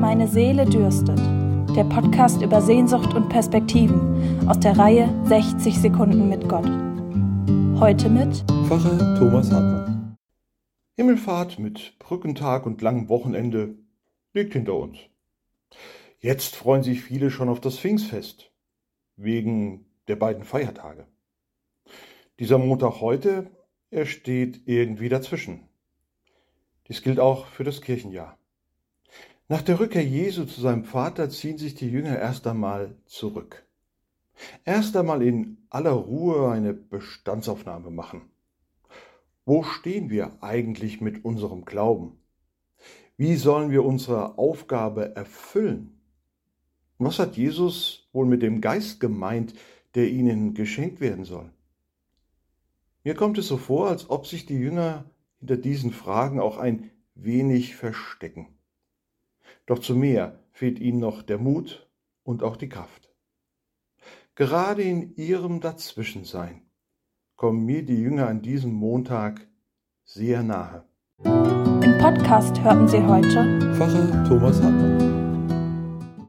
Meine Seele dürstet. Der Podcast über Sehnsucht und Perspektiven aus der Reihe 60 Sekunden mit Gott. Heute mit Pfarrer Thomas Hartmann. Himmelfahrt mit Brückentag und langem Wochenende liegt hinter uns. Jetzt freuen sich viele schon auf das Pfingstfest, wegen der beiden Feiertage. Dieser Montag heute, er steht irgendwie dazwischen. Dies gilt auch für das Kirchenjahr. Nach der Rückkehr Jesu zu seinem Vater ziehen sich die Jünger erst einmal zurück. Erst einmal in aller Ruhe eine Bestandsaufnahme machen. Wo stehen wir eigentlich mit unserem Glauben? Wie sollen wir unsere Aufgabe erfüllen? Was hat Jesus wohl mit dem Geist gemeint, der ihnen geschenkt werden soll? Mir kommt es so vor, als ob sich die Jünger hinter diesen Fragen auch ein wenig verstecken. Doch zu mehr fehlt ihnen noch der Mut und auch die Kraft. Gerade in ihrem Dazwischensein kommen mir die Jünger an diesem Montag sehr nahe. Im Podcast hörten Sie heute Pfarrer Thomas Hartmann.